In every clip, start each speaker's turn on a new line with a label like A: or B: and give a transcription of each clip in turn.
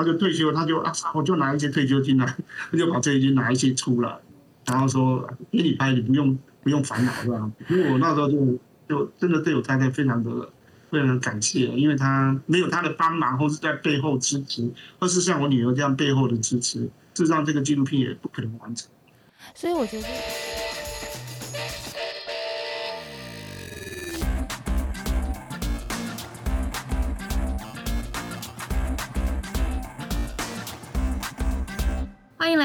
A: 他就退休，他就啊，我就拿一些退休金来，他就把退休金拿一些出来，然后说给你拍，你不用不用烦恼这样。因为我那时候就就真的对我太太非常的非常的感谢，因为她没有她的帮忙，或是在背后支持，或是像我女儿这样背后的支持，事实上这个纪录片也不可能完成。
B: 所以我觉得。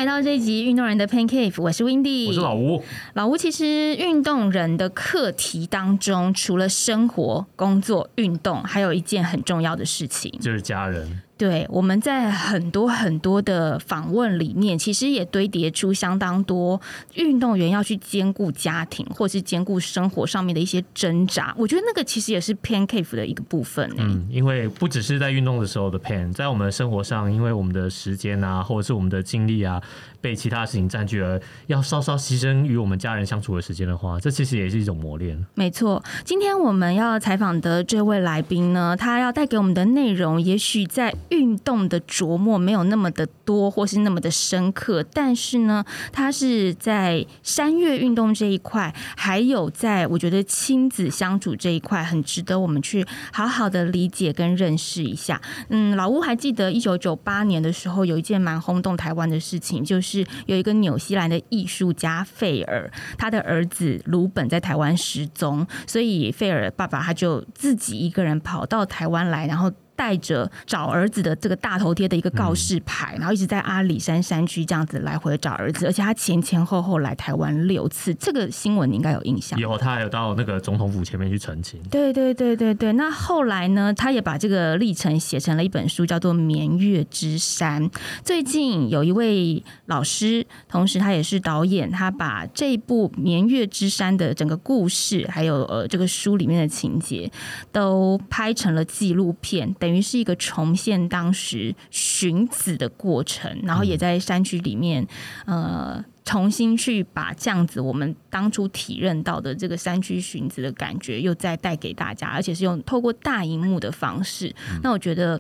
B: 来到这一集《运动人的 Pain Cave》，我是 Windy，
C: 我是老吴。
B: 老吴其实运动人的课题当中，除了生活、工作、运动，还有一件很重要的事情，
C: 就是家人。
B: 对，我们在很多很多的访问里面，其实也堆叠出相当多运动员要去兼顾家庭或是兼顾生活上面的一些挣扎。我觉得那个其实也是 pan cave 的一个部分。
C: 嗯，因为不只是在运动的时候的 pan，在我们的生活上，因为我们的时间啊，或者是我们的精力啊，被其他事情占据了，要稍稍牺牲与我们家人相处的时间的话，这其实也是一种磨练。
B: 没错，今天我们要采访的这位来宾呢，他要带给我们的内容，也许在运动的琢磨没有那么的多，或是那么的深刻，但是呢，他是在山岳运动这一块，还有在我觉得亲子相处这一块，很值得我们去好好的理解跟认识一下。嗯，老吴还记得一九九八年的时候，有一件蛮轰动台湾的事情，就是是有一个纽西兰的艺术家费尔，他的儿子鲁本在台湾失踪，所以费尔爸爸他就自己一个人跑到台湾来，然后。带着找儿子的这个大头贴的一个告示牌，然后一直在阿里山山区这样子来回找儿子，而且他前前后后来台湾六次，这个新闻你应该有印象。
C: 有，他还有到那个总统府前面去澄清。
B: 对对对对对。那后来呢，他也把这个历程写成了一本书，叫做《绵月之山》。最近有一位老师，同时他也是导演，他把这部《绵月之山》的整个故事，还有呃这个书里面的情节，都拍成了纪录片。等于是一个重现当时寻子的过程，然后也在山区里面，呃，重新去把这样子我们当初体认到的这个山区寻子的感觉，又再带给大家，而且是用透过大荧幕的方式。那我觉得。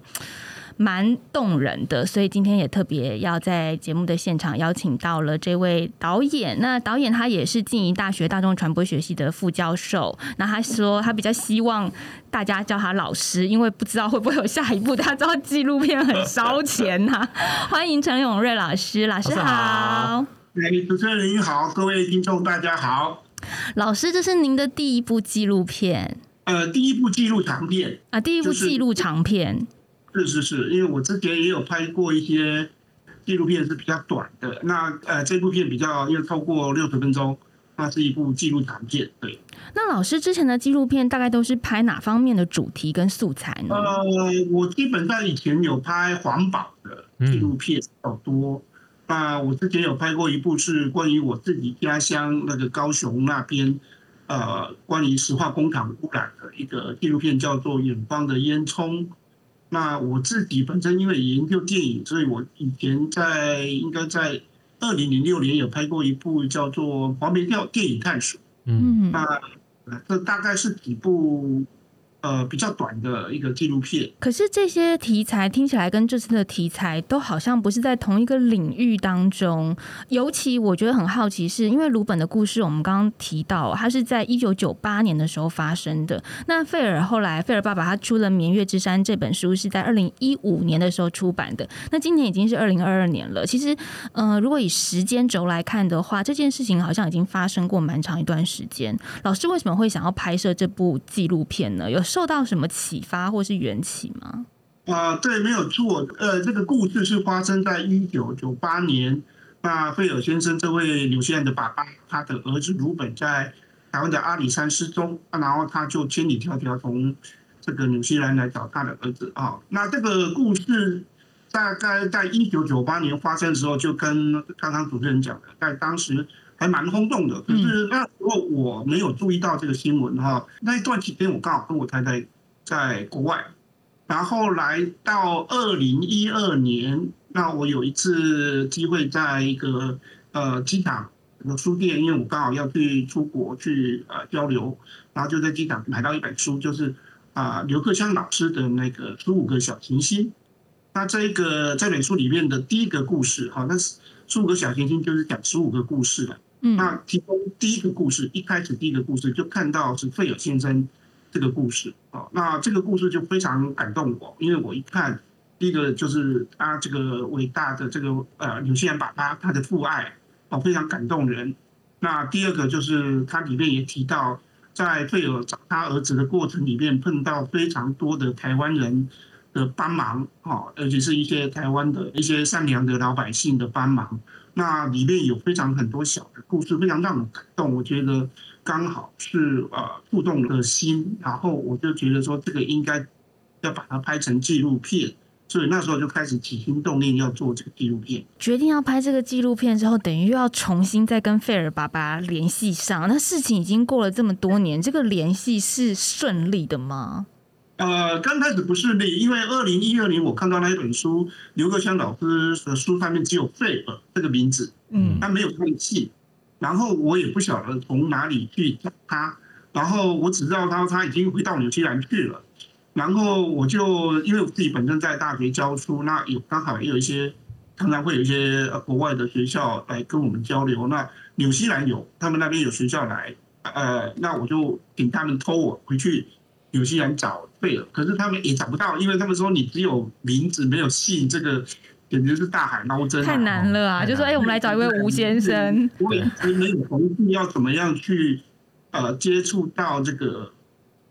B: 蛮动人的，所以今天也特别要在节目的现场邀请到了这位导演。那导演他也是静宜大学大众传播学系的副教授。那他说他比较希望大家叫他老师，因为不知道会不会有下一步。他知道纪录片很烧钱呐。欢迎陈永瑞老师，老师好。
A: 哎，主持人您好，各位听众大家好。
B: 老师，这是您的第一部纪录片？
A: 呃，第一部纪录长片
B: 啊，第一部纪录长片。
A: 是是是，因为我之前也有拍过一些纪录片，是比较短的。那呃，这部片比较因为超过六十分钟，那是一部纪录长片。对。
B: 那老师之前的纪录片大概都是拍哪方面的主题跟素材呢？
A: 呃，我基本上以前有拍环保的纪录片比较多。那我之前有拍过一部是关于我自己家乡那个高雄那边，呃，关于石化工厂污染的一个纪录片，叫做《远方的烟囱》。那我自己本身因为研究电影，所以我以前在应该在二零零六年有拍过一部叫做《黄梅调电影探索》。嗯，那这大概是几部。呃，比较短的一个纪录片。
B: 可是这些题材听起来跟这次的题材都好像不是在同一个领域当中。尤其我觉得很好奇，是因为鲁本的故事，我们刚刚提到，他是在一九九八年的时候发生的。那费尔后来，费尔爸爸他出了《明月之山》这本书，是在二零一五年的时候出版的。那今年已经是二零二二年了。其实，呃，如果以时间轴来看的话，这件事情好像已经发生过蛮长一段时间。老师为什么会想要拍摄这部纪录片呢？有？受到什么启发或是缘起吗？
A: 啊，对，没有错。呃，这个故事是发生在一九九八年。那费尔先生这位纽西兰的爸爸，他的儿子鲁本在台湾的阿里山失踪，然后他就千里迢迢从这个纽西兰来找他的儿子啊。那这个故事大概在一九九八年发生的时候，就跟刚刚主持人讲的，在当时。还蛮轰动的，可是那时候我没有注意到这个新闻哈。那一段期间，我刚好跟我太太在国外，然后来到二零一二年，那我有一次机会在一个呃机场的书店，因为我刚好要去出国去呃交流，然后就在机场买到一本书，就是啊刘克湘老师的那个《十五个小行星》。那这个这本书里面的第一个故事，哈，那是十五个小行星就是讲十五个故事了。那其中第一个故事，一开始第一个故事就看到是费尔先生这个故事哦，那这个故事就非常感动我，因为我一看，第一个就是他这个伟大的这个呃纽西兰爸爸他的父爱哦，非常感动人。那第二个就是它里面也提到，在费尔找他儿子的过程里面，碰到非常多的台湾人的帮忙哦，而且是一些台湾的一些善良的老百姓的帮忙。那里面有非常很多小的故事，非常让人感动。我觉得刚好是呃触动了心，然后我就觉得说这个应该要把它拍成纪录片，所以那时候就开始起心动念要做这个纪录片。
B: 决定要拍这个纪录片之后，等于又要重新再跟费尔爸爸联系上。那事情已经过了这么多年，这个联系是顺利的吗？
A: 呃，刚开始不顺利，因为二零一二年我看到那一本书，刘克湘老师的书上面只有费尔这个名字，
B: 嗯。
A: 他没有他的姓，然后我也不晓得从哪里去找他，然后我只知道他他已经回到纽西兰去了，然后我就因为我自己本身在大学教书，那有刚好也有一些常常会有一些呃国外的学校来跟我们交流，那纽西兰有他们那边有学校来，呃，那我就请他们托我回去纽西兰找贝尔，可是他们也找不到，因为他们说你只有名字没有姓，这个简直是大海捞针、啊，
B: 太难了啊！就说，哎、我们来找一位吴先生。
A: 我一直没有同意要怎么样去呃接触到这个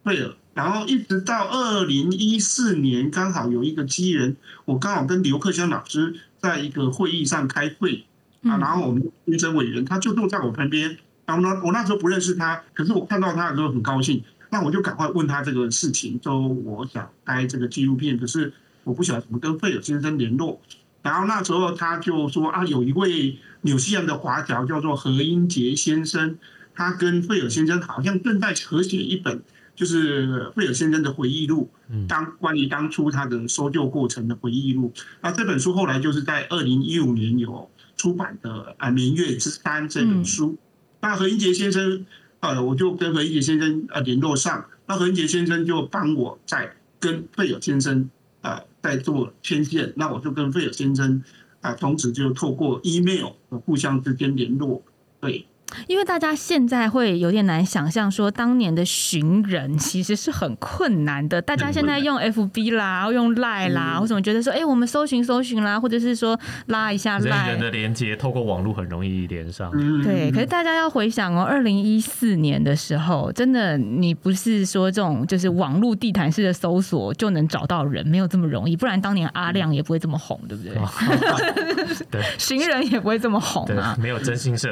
A: 贝尔，然后一直到二零一四年，刚好有一个机缘，我刚好跟刘克湘老师在一个会议上开会啊，
B: 嗯
A: 然后我们评审委员他就坐在我旁边，然后呢，我那时候不认识他，可是我看到他的时候很高兴，那我就赶快问他这个事情，说我想拍这个纪录片，可是我不晓得怎么跟费尔先生联络。然后那时候他就说啊，有一位纽西兰的华侨叫做何英杰先生，他跟费尔先生好像正在合写一本，就是费尔先生的回忆录，
C: 嗯
A: 当关于当初他的搜救过程的回忆录。那这本书后来就是在二零一五年有出版的啊《明月之山》这本书。那何英杰先生，呃，我就跟何英杰先生啊联络上，那何英杰先生就帮我在跟费尔先生啊在做牵线，那我就跟费尔先生啊、呃，从此就透过 email 互相之间联络，对。
B: 因为大家现在会有点难想象，说当年的寻人其实是很困难的。大家现在用 FB 啦，用 Line 啦，
A: 嗯
B: 或什么觉得说，哎、我们搜寻搜寻啦，或者是说拉一下 Line。
C: 的连接透过网络很容易连上。
A: 嗯，
B: 对，可是大家要回想哦，二零一四年的时候，真的你不是说这种就是网络地毯式的搜索就能找到人，没有这么容易，不然当年阿亮也不会这么红，对不对？
C: 对
B: 寻人也不会这么红
C: 对
B: 啊，。
C: 没有真心社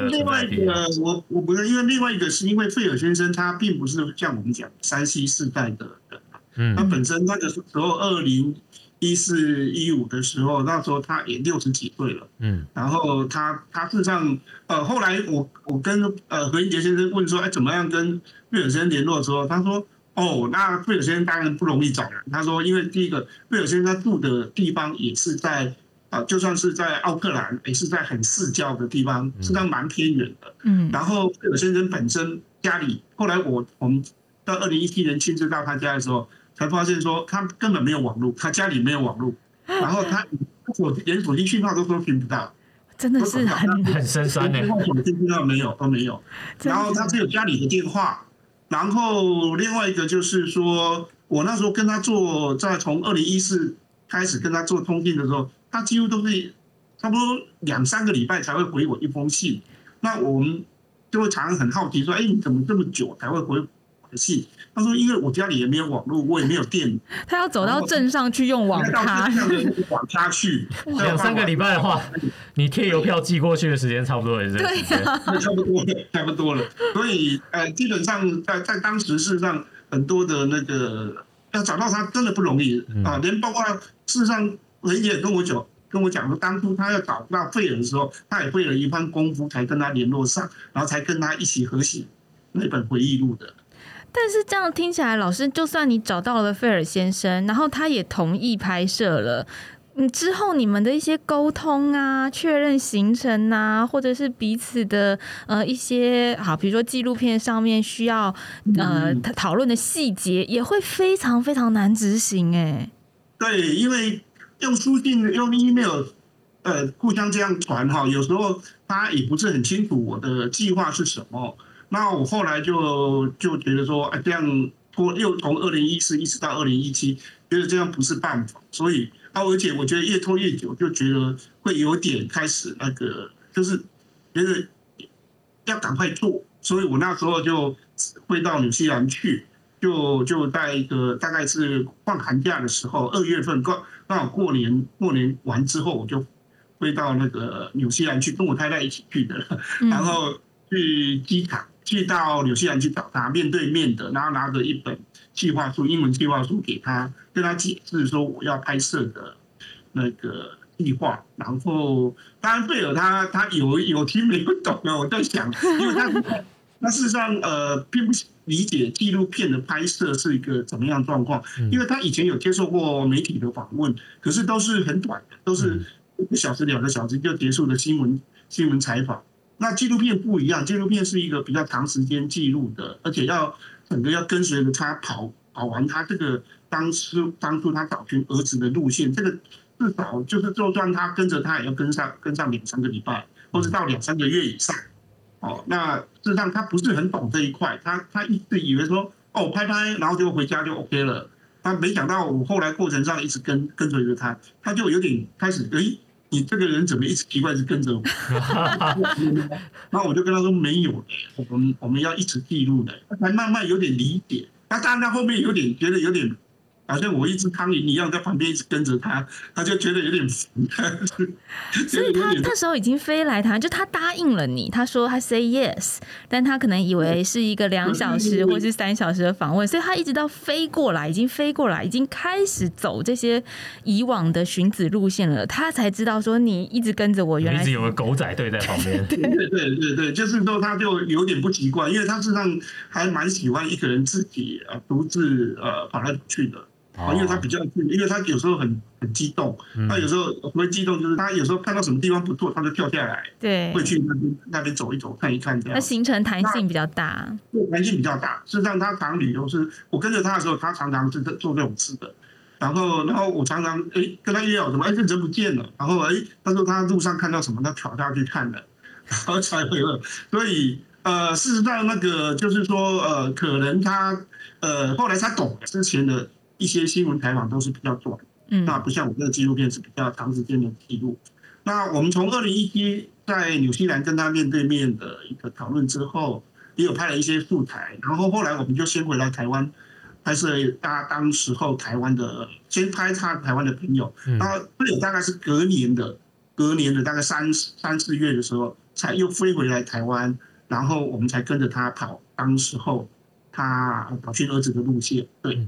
A: 我我不是因为另外一个是因为费尔先生他并不是像我们讲山西世代的人，嗯他
C: 嗯
A: 本身那个时候二零一四一五的时候，那时候他也六十几岁了。
C: 嗯
A: 然后他他事实上，呃，后来我我跟呃何英杰先生问说，哎，怎么样跟费尔先生联络的时候，他说，哦，那费尔先生当然不容易找人。他说，因为第一个，费尔先生他住的地方也是在啊、就算是在奥克兰，也是在很市郊的地方，实际上蛮偏远的。
B: 嗯
A: 然后费尔先生本身家里，后来我我们到二零一七年亲自到他家的时候，才发现说他根本没有网络，他家里没有网络，然后他我连手机讯号都搜寻 不到。
B: 真的是很
C: 很深山呢、
A: 连电话手机讯号没有都没有，然后他只有家里的电话，然后另外一个就是说我那时候跟他做，在从二零一四开始跟他做通信的时候，他几乎都是差不多两三个礼拜才会回我一封信，那我们就会常常很好奇说，哎，你怎么这么久才会回我的信？他说，因为我家里也没有网络，我也没有电，
B: 他要走到镇上去用网
A: 到
B: 咖
A: 镇，上的那个网咖去，
C: 两三个礼拜的话，你贴邮票寄过去的时间差不多也是这个时间。
A: 那差不多了，差不多了。所以呃，基本上在在当时事实上很多的那个要找到他真的不容易
C: 嗯
A: 啊，连包括事实上雷姐跟我讲。跟我讲说，当初他要找到费尔的时候，他也费了一番功夫才跟他联络上，然后才跟他一起合写那本回忆录的。
B: 但是这样听起来，老师，就算你找到了费尔先生，然后他也同意拍摄了，嗯，之后你们的一些沟通啊、确认行程啊，或者是彼此的呃一些好，比如说纪录片上面需要呃
A: 嗯
B: 讨讨论的细节，也会非常非常难执行哎。
A: 对，因为用书信、用 email，呃，互相这样传哈，有时候他也不是很清楚我的计划是什么。那我后来就就觉得说，哎，这样拖又从二零一四一直到二零一七，觉得这样不是办法，所以啊，而且我觉得越拖越久，就觉得会有点开始那个，就是觉得要赶快做，所以我那时候就会到纽西兰去。就就在一个大概是放寒假的时候，二月份刚刚好过年过年完之后，我就飞到那个纽西兰去，跟我太太一起去的，然后去机场去到纽西兰去找他，面对面的，然后拿着一本计划书，英文计划书给他，跟他解释说我要拍摄的那个计划，然后当然贝尔他他有有听没不懂啊，我在想，因为他那事实上呃并不。理解纪录片的拍摄是一个怎么样状况？因为他以前有接受过媒体的访问，可是都是很短的，都是一个小时、两个小时就结束的新闻新闻采访。那纪录片不一样，纪录片是一个比较长时间记录的，而且要整个要跟随着他跑跑完他这个当初当初他找寻儿子的路线，这个至少就是就算他跟着他也要跟上跟上两三个礼拜，或者到两三个月以上。哦，那事实上他不是很懂这一块，他他一直以为说哦拍拍，然后就回家就 OK 了。他没想到我后来过程上一直跟跟随着他，他就有点开始，哎，你这个人怎么一直奇怪是跟着我？然后我就跟他说没有，我们我们要一直记录的，他才慢慢有点理解。那当然他后面有点觉得有点。好像我一只苍蝇一样在旁边一直跟着他，他就觉得有点烦。
B: 所以他那时候已经飞来他，就他答应了你，他说他 say yes，但他可能以为是一个两小时或是三小时的访问，所以他一直到飞过来，已经飞过来，已经开始走这些以往的寻子路线了，他才知道说你一直跟着我，原来
C: 一直有个狗仔队在旁边。
A: 对对对对对，就是说他就有点不习惯，因为他实际上还蛮喜欢一个人自己啊独自呃跑来跑去的。啊，因为他比较，因为他有时候很很激动，他有时候不会激动，就是他有时候看到什么地方不错，他就跳下来，
B: 对，
A: 会去那边那边走一走，看一看这样。
B: 那行程弹性比较大，
A: 对，弹性比较大。事实上，他常旅游是，我跟着他的时候，他常常是做这种事的。然后，然后我常常哎跟他约好什么，哎这人不见了，然后哎他说他路上看到什么，他跑下去看了，然后才回来。所以呃，事实上那个就是说呃，可能他呃后来他懂之前的。一些新闻采访都是比较短，嗯，那不像我这个纪录片是比较长时间的记录。那我们从二零一七在纽西兰跟他面对面的一个讨论之后，也有拍了一些素材，然后后来我们就先回来台湾拍摄他当时候台湾的，先拍他台湾的朋友，那会有大概是隔年的，隔年的大概三三四月的时候，才又飞回来台湾，然后我们才跟着他跑当时候他跑去儿子的路线，对。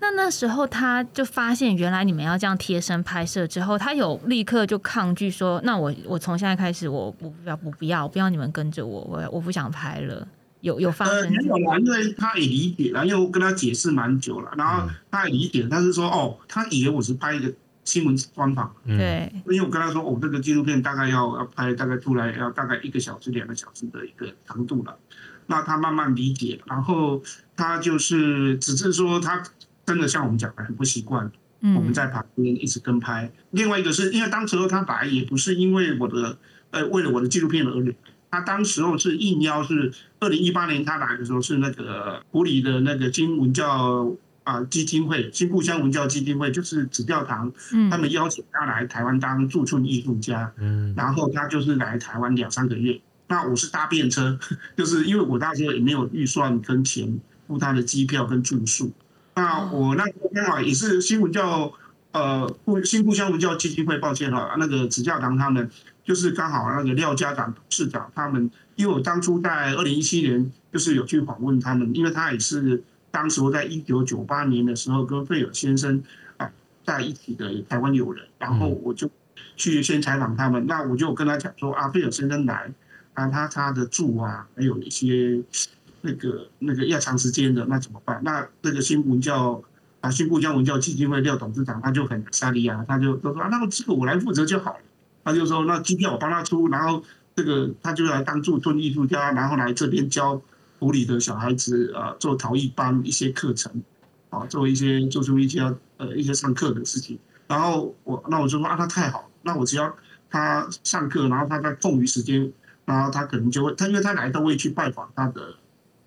B: 那那时候他就发现，原来你们要这样贴身拍摄之后，他有立刻就抗拒说：“那我我从现在开始，我不要不不要不要你们跟着我，我我不想拍了。”有有发生？
A: 没有啦，因为他也理解了，因为我跟他解释蛮久了，然后他也理解，他是说：“哦，他以为我是拍一个新闻专访。”
B: 对，
A: 因为我跟他说：“我这个纪录片大概要要拍，大概出来要大概一个小时两个小时的一个长度了。”那他慢慢理解，然后他就是只是说他。真的像我们讲的很不习惯，我们在旁边一直跟拍。另外一个是因为当时候他来也不是因为我的呃为了我的纪录片而来，他当时候是应邀是二零一八年他来的时候是那个湖里的那个金文教啊基金会新故乡文教基金会就是紫教堂，他们邀请他来台湾当驻村艺术家，嗯然后他就是来台湾两三个月。那我是搭便车，就是因为我那时候也没有预算跟钱付他的机票跟住宿。那我那刚好也是新闻教，呃，故新故乡文教基金会，抱歉哈，那个紫教堂他们就是刚好那个廖家长董事长他们，因为我当初在二零一七年就是有去访问他们，因为他也是当时在一九九八年的时候跟费尔先生啊在一起的台湾友人，然后我就去先采访他们，那我就跟他讲说啊，费尔先生来啊，他他的住啊，还有一些。那个那个要长时间的那怎么办？那那个新文教啊新故乡文教基金会廖董事长他就很沙利啊，他就都说啊，那这个我来负责就好了。他就说那机票我帮他出，然后这个他就来当驻村艺术家，然后来这边教湖里的小孩子啊做陶艺班一些课程，啊做一些做出一些呃一些上课的事情。然后我那我就说啊，那太好，那我只要他上课，然后他在空余时间，然后他可能就会他因为他来都会去拜访他的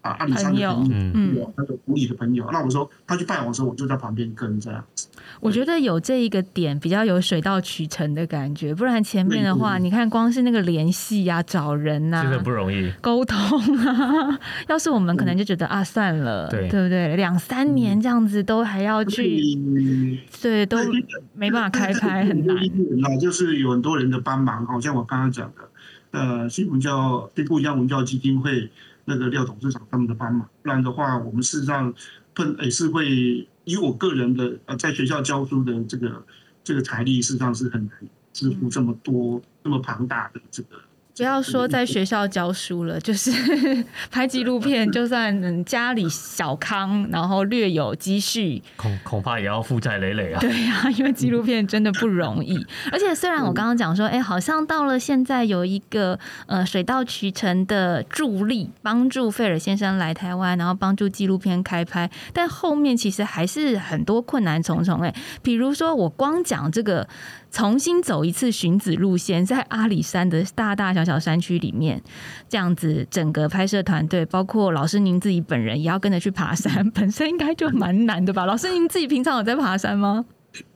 A: 啊阿里山的朋友，
C: 嗯
B: 嗯，
A: 他的湖里的朋友。那我说他去拜访的时候，我就在旁边跟这样子。
B: 我觉得有这一个点比较有水到渠成的感觉，不然前面的话，你看光是那个联系呀、找人呐、
C: 真的不容易。
B: 沟通啊，要是我们可能就觉得啊，算了，
C: 对
B: 对不对？两三年这样子都还要去，
A: 嗯
B: 对，都
A: 对
B: 没办法开拍，很难。
A: 那就是有很多人的帮忙，好像我刚刚讲的，呃，新文教对故乡文教基金会那个廖董事长他们的帮忙，不然的话，我们事实上碰也是会以我个人的呃在学校教书的这个这个财力，事实上是很难支付这么多这么庞大的这个。
B: 不要说在学校教书了，就是 拍纪录片，就算嗯家里小康，然后略有积蓄，
C: 恐恐怕也要负债累累啊。
B: 对呀、因为纪录片真的不容易。而且虽然我刚刚讲说，哎，好像到了现在有一个呃水到渠成的助力，帮助费尔先生来台湾，然后帮助纪录片开拍，但后面其实还是很多困难重重。哎，比如说我光讲这个。重新走一次寻子路线，在阿里山的大大小小山区里面，这样子整个拍摄团队，包括老师您自己本人也要跟着去爬山，本身应该就蛮难的吧？老师您自己平常有在爬山吗？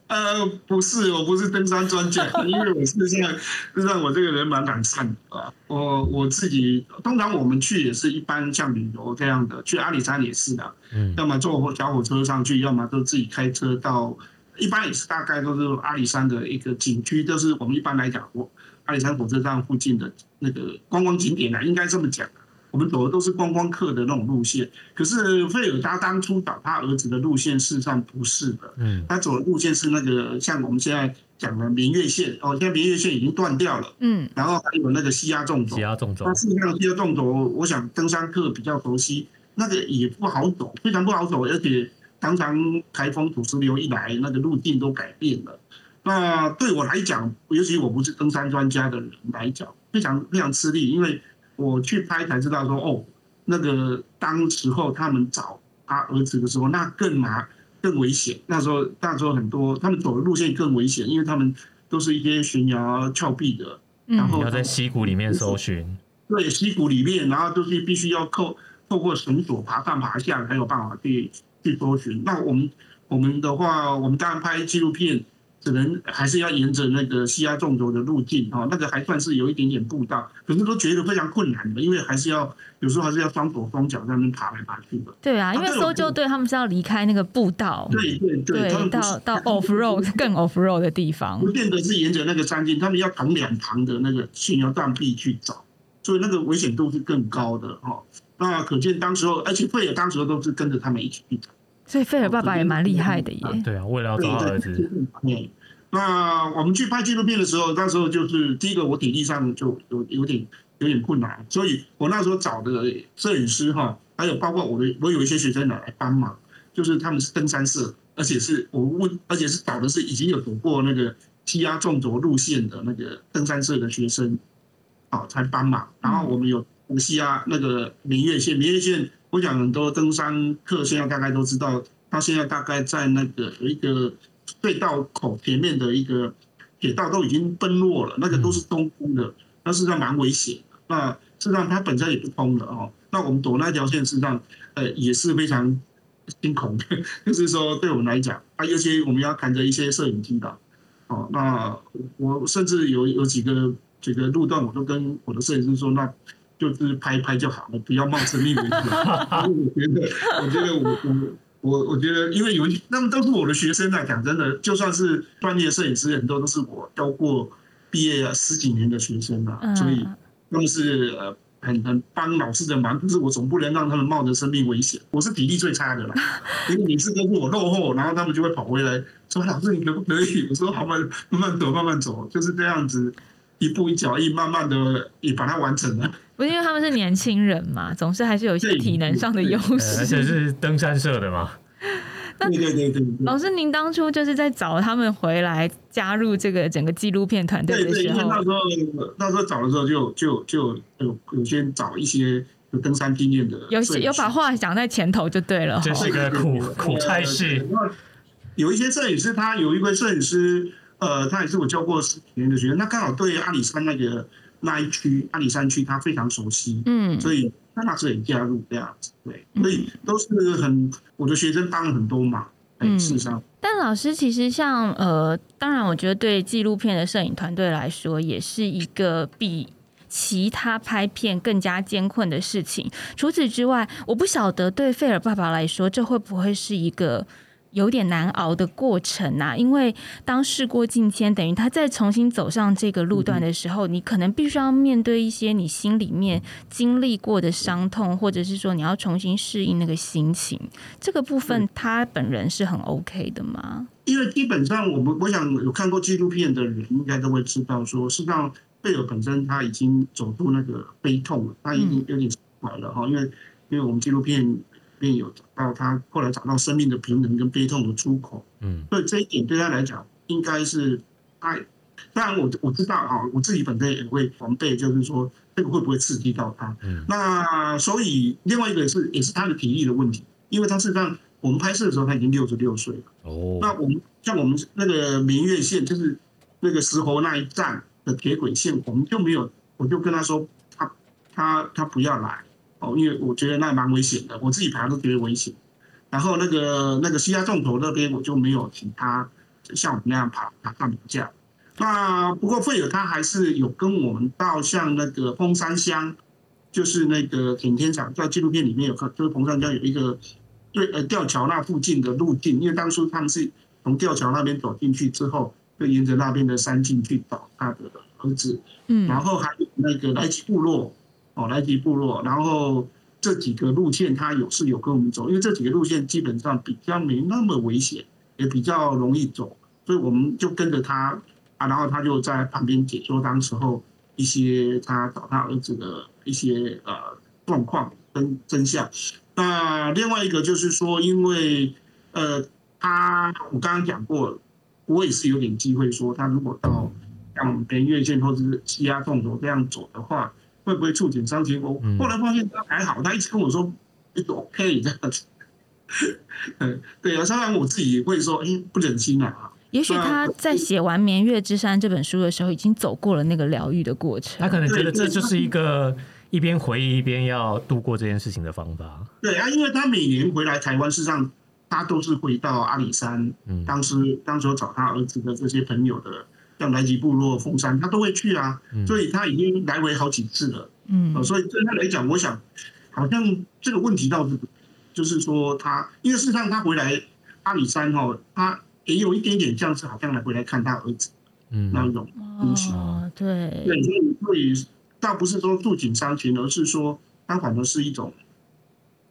A: 呃，不是，我不是登山专家，因为我事实上，事实上我这个人蛮懒散的啊。我我自己通常我们去也是一般像旅游这样的，去阿里山也是的，
C: 嗯，
A: 要么坐小火车上去，要么都自己开车到，一般也是大概都是阿里山的一个景区，就是我们一般来讲，我阿里山火车站附近的那个观光景点啊，应该这么讲。我们走的都是观光客的那种路线，可是费尔他当初找他儿子的路线，事实上不是的。
C: 嗯，
A: 他走的路线是那个像我们现在讲的明月线哦，现在明月线已经断掉了，
B: 嗯，
A: 然后还有那个西亚纵走。
C: 挤，压纵走。
A: 那，事实上西亚纵走，我想登山客比较熟悉，那个也不好走，非常不好走，而且常常台风土石流一来，那个路径都改变了。那对我来讲，尤其我不是登山专家的人来讲，非常非常吃力，因为我去拍才知道说，哦，那个当时候他们找他儿子的时候，那更麻更危险。那时候那时候很多他们走的路线更危险，因为他们都是一些悬崖峭壁的，然后
C: 你要在溪谷里面搜寻，
A: 对溪谷里面，然后就是必须要透透过绳索爬上爬下才有办法去去搜寻。那我们我们的话，我们当然拍纪录片，只能还是要沿着那个西亚纵轴的路径哦，那个还算是有一点点步道，可是都觉得非常困难的，因为还是要有时候还是要双手双脚在那边爬来爬去的。
B: 对啊，因为搜救队他们是要离开那个步道，
A: 对对对，他
B: 对，
A: 们
B: 到到 off road 更 off road 的地方
A: 不，见得是沿着那个山径，他们要从两旁的那个悬崖断壁去找，所以那个危险度是更高的哈。那可见当时候，而且费尔当时候都是跟着他们一起去的。
B: 所以费尔爸爸也蛮厉害的耶。
C: 对啊，为了要找他儿子，
A: 嗯，那我们去拍纪录片的时候，那时候就是第一个，我体力上就有有点有点困难，所以我那时候找的摄影师哈，还有包括我的，我有一些学生来帮忙，就是他们是登山社，而且是我问，而且是找的是已经有走过那个气压纵轴路线的那个登山社的学生，好才帮忙。然后我们有西压那个明月线，明月线，我想很多登山客现在大概都知道，它现在大概在那个有一个隧道口前面的一个铁道都已经崩落了，那个都是东风的，那事实上蛮危险。那事实上它本身也不通的哦。那我们走那条线，事实上呃也是非常惊恐的，就是说对我们来讲啊，尤其我们要扛着一些摄影机的哦。那我甚至有有几个几个路段，我都跟我的摄影师说，那就是拍一拍就好了，不要冒生命危险。我觉得，我觉得我我。我我觉得，因为有他们都是我的学生啊，讲真的，就算是专业摄影师，很多都是我教过毕业十几年的学生啊，
B: 嗯
A: 所以他们是呃很很帮老师的忙，可是我总不能让他们冒着生命危险。我是体力最差的啦，因为每次都是我落后，然后他们就会跑回来说：“老师，你可不可以？”我说：“好慢慢慢走，慢慢走，就是这样子，一步一脚印，慢慢的也把它完成了。”
B: 不是因为他们是年轻人嘛，总是还是有一些体能上的优
C: 势而且。是登山社的嘛，
A: 对对对对对。
B: 老师，您当初就是在找他们回来加入这个整个纪录片团队的时候
A: 那，时候那时候找的时候就就就有有先找一些有登山经验的
B: 有有把话讲在前头就对了。
C: 这是一个苦苦差事。
A: 呃。有一些摄影师，他有一位摄影师，呃，他也是我教过十几年的学生，那刚好对阿里山那个那一区阿里山区他非常熟悉，
B: 嗯，
A: 所以他那时候也加入这样子，对，所以都是很我的学生帮了很多忙，哎，
B: 嗯
A: 事实上，
B: 但老师其实像呃，当然我觉得对纪录片的摄影团队来说，也是一个比其他拍片更加艰困的事情。除此之外，我不晓得对费尔爸爸来说，这会不会是一个有点难熬的过程啊？因为当事过境迁，等于他再重新走上这个路段的时候，你可能必须要面对一些你心里面经历过的伤痛，或者是说你要重新适应那个心情。这个部分他本人是很 OK 的吗？
A: 因为基本上我们我想有看过纪录片的人应该都会知道说，事实上贝尔本身他已经走出那个悲痛了，他已经有点释怀了哈，因为因为我们纪录片里面有找到他后来找到生命的平衡跟悲痛的出口，
C: 嗯
A: 所以这一点对他来讲应该是他。当然我我知道哈，我自己本身也会防备，就是说这个会不会刺激到他。
C: 嗯
A: 那所以另外一个是也是他的体力的问题，因为他事实上我们拍摄的时候他已经六十六岁了。
C: 哦，
A: 那我们像我们那个明月线，就是那个石猴那一站的铁轨线，我们就没有，我就跟他说，他他他不要来哦，因为我觉得那蛮危险的，我自己爬都觉得危险。然后那个那个西亚重头那边，我就没有请他像我们那样爬爬上评价。那不过费尔他还是有跟我们到像那个峰山乡，就是那个顶天场，在纪录片里面有看，就是峰山乡有一个对呃吊桥那附近的路径，因为当初他们是从吊桥那边走进去之后，就沿着那边的山径去找他的儿子，
B: 嗯
A: 然后还有那个莱吉部落，哦，莱吉部落，然后这几个路线他有是有跟我们走，因为这几个路线基本上比较没那么危险，也比较容易走，所以我们就跟着他啊，然后他就在旁边解说当时候一些他找他儿子的一些呃状况跟真相。那另外一个就是说，因为呃，他我刚刚讲过，我也是有点机会说，他如果到像北越线或者是西亚纵轴这样走的话，会不会触景伤情？我
C: 嗯
A: 后来发现他还好，他一直跟我说一直 OK 这样子。嗯，对啊，当然我自己也会说，哎，不忍心啊。
B: 也许他在写完《绵月之山》这本书的时候，已经走过了那个疗愈的过程
C: 他。可能觉得这就是一个一边回忆一边要度过这件事情的方法。
A: 对啊，因为他每年回来台湾，事实上他都是回到阿里山，
C: 嗯
A: 当时当时有找他儿子的这些朋友的，像南极部落、凤山，他都会去啊，
C: 嗯
A: 所以他已经来回好几次了。
B: 嗯
A: 呃，所以对他来讲，我想好像这个问题倒是就是说他，因为事实上他回来阿里山哈，他也有一点点像是好像来回来看他儿子
C: 嗯
A: 那一种心情。
B: 哦，对，
A: 对，所以所以倒不是说触景伤情，而是说他反而是一种，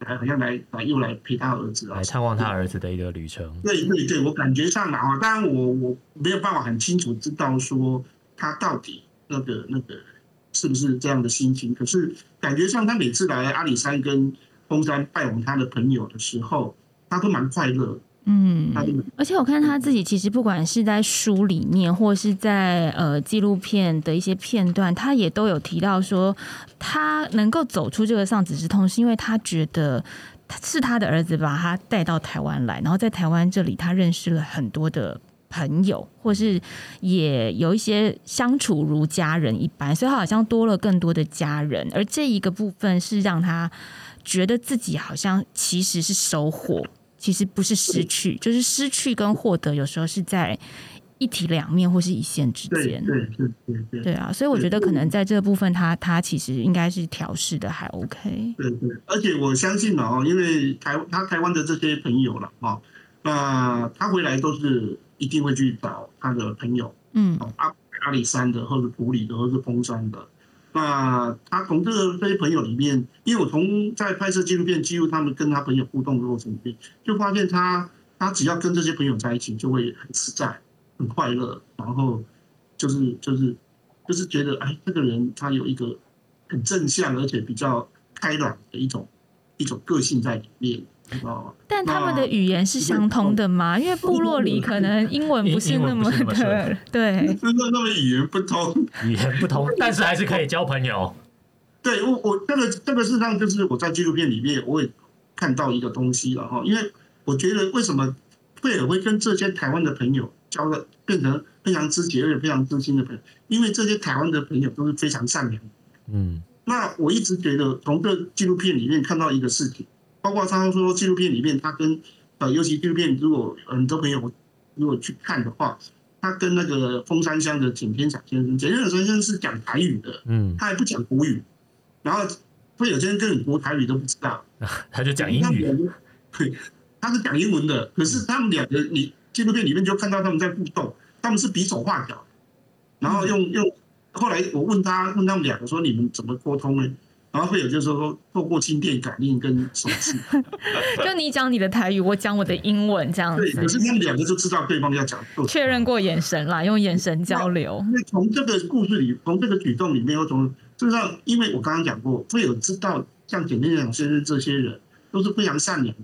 A: 来好像来来又来陪他儿子啊
C: 来，探望他儿子的一个旅程。
A: 对对对，我感觉上啊，当然我我没有办法很清楚知道说他到底那个那个是不是这样的心情，可是感觉上他每次来阿里山跟峰山拜访他的朋友的时候，他都蛮快乐，
B: 嗯而且我看他自己其实不管是在书里面，或是在呃纪录片的一些片段，他也都有提到说，他能够走出这个丧子之痛，是因为他觉得是他的儿子把他带到台湾来，然后在台湾这里，他认识了很多的。朋友，或是也有一些相处如家人一般，所以他好像多了更多的家人，而这一个部分是让他觉得自己好像其实是收获，其实不是失去，就是失去跟获得有时候是在一体两面或是一线之间。
A: 对对对对
B: 对啊，所以我觉得可能在这个部分他，他其实应该是调试的还 OK。
A: 对对，而且我相信哦，因为台他台湾的这些朋友了哈，那他回来都是一定会去找他的朋友，
B: 嗯
A: 哦阿阿里山的，或者普里的，或者是峰山的。那他从这个这些朋友里面，因为我从在拍摄纪录片记录他们跟他朋友互动的过程里面，就发现他他只要跟这些朋友在一起，就会很自在、很快乐，然后就是就是就是觉得哎，这个人他有一个很正向而且比较开朗的一种一种个性在里面，你知道吗？
B: 但他们的语言是相通的吗？因为部落里可能英文不是那么
C: 英文不是那么
B: 的，对，
A: 真的那么语言不通，
C: 语言不通，但是还是可以交朋友。
A: 对我我这个这个事实上就是我在纪录片里面我也看到一个东西了哈，因为我觉得为什么贝尔会跟这些台湾的朋友交了，变成非常知己而且非常知心的朋友，因为这些台湾的朋友都是非常善良。
C: 嗯
A: 那我一直觉得从这纪录片里面看到一个事情，包括他说纪录片里面他跟呃，尤其纪录片如果很多朋友如果去看的话，他跟那个峰山乡的景天祥先生，景天祥先生是讲台语的，
C: 嗯，
A: 他还不讲国语，然后费尔先生根本国台语都不知道，
C: 他就讲英语，
A: 对，他是讲英文的，可是他们两个，你纪录片里面就看到他们在互动，他们是比手画脚，然后用用，后来我问他问他们两个说你们怎么沟通呢？然后会有就是说透过心电感应跟手势，
B: 就你讲你的台语，我讲我的英文，这样子
A: 对，可是他们两个就知道对方要讲
B: 确认过眼神啦，用眼神交流。
A: 因为从这个故事里，从这个举动里面，又从事实上，因为我刚刚讲过，会有知道像简天祥先生这些人都是非常善良。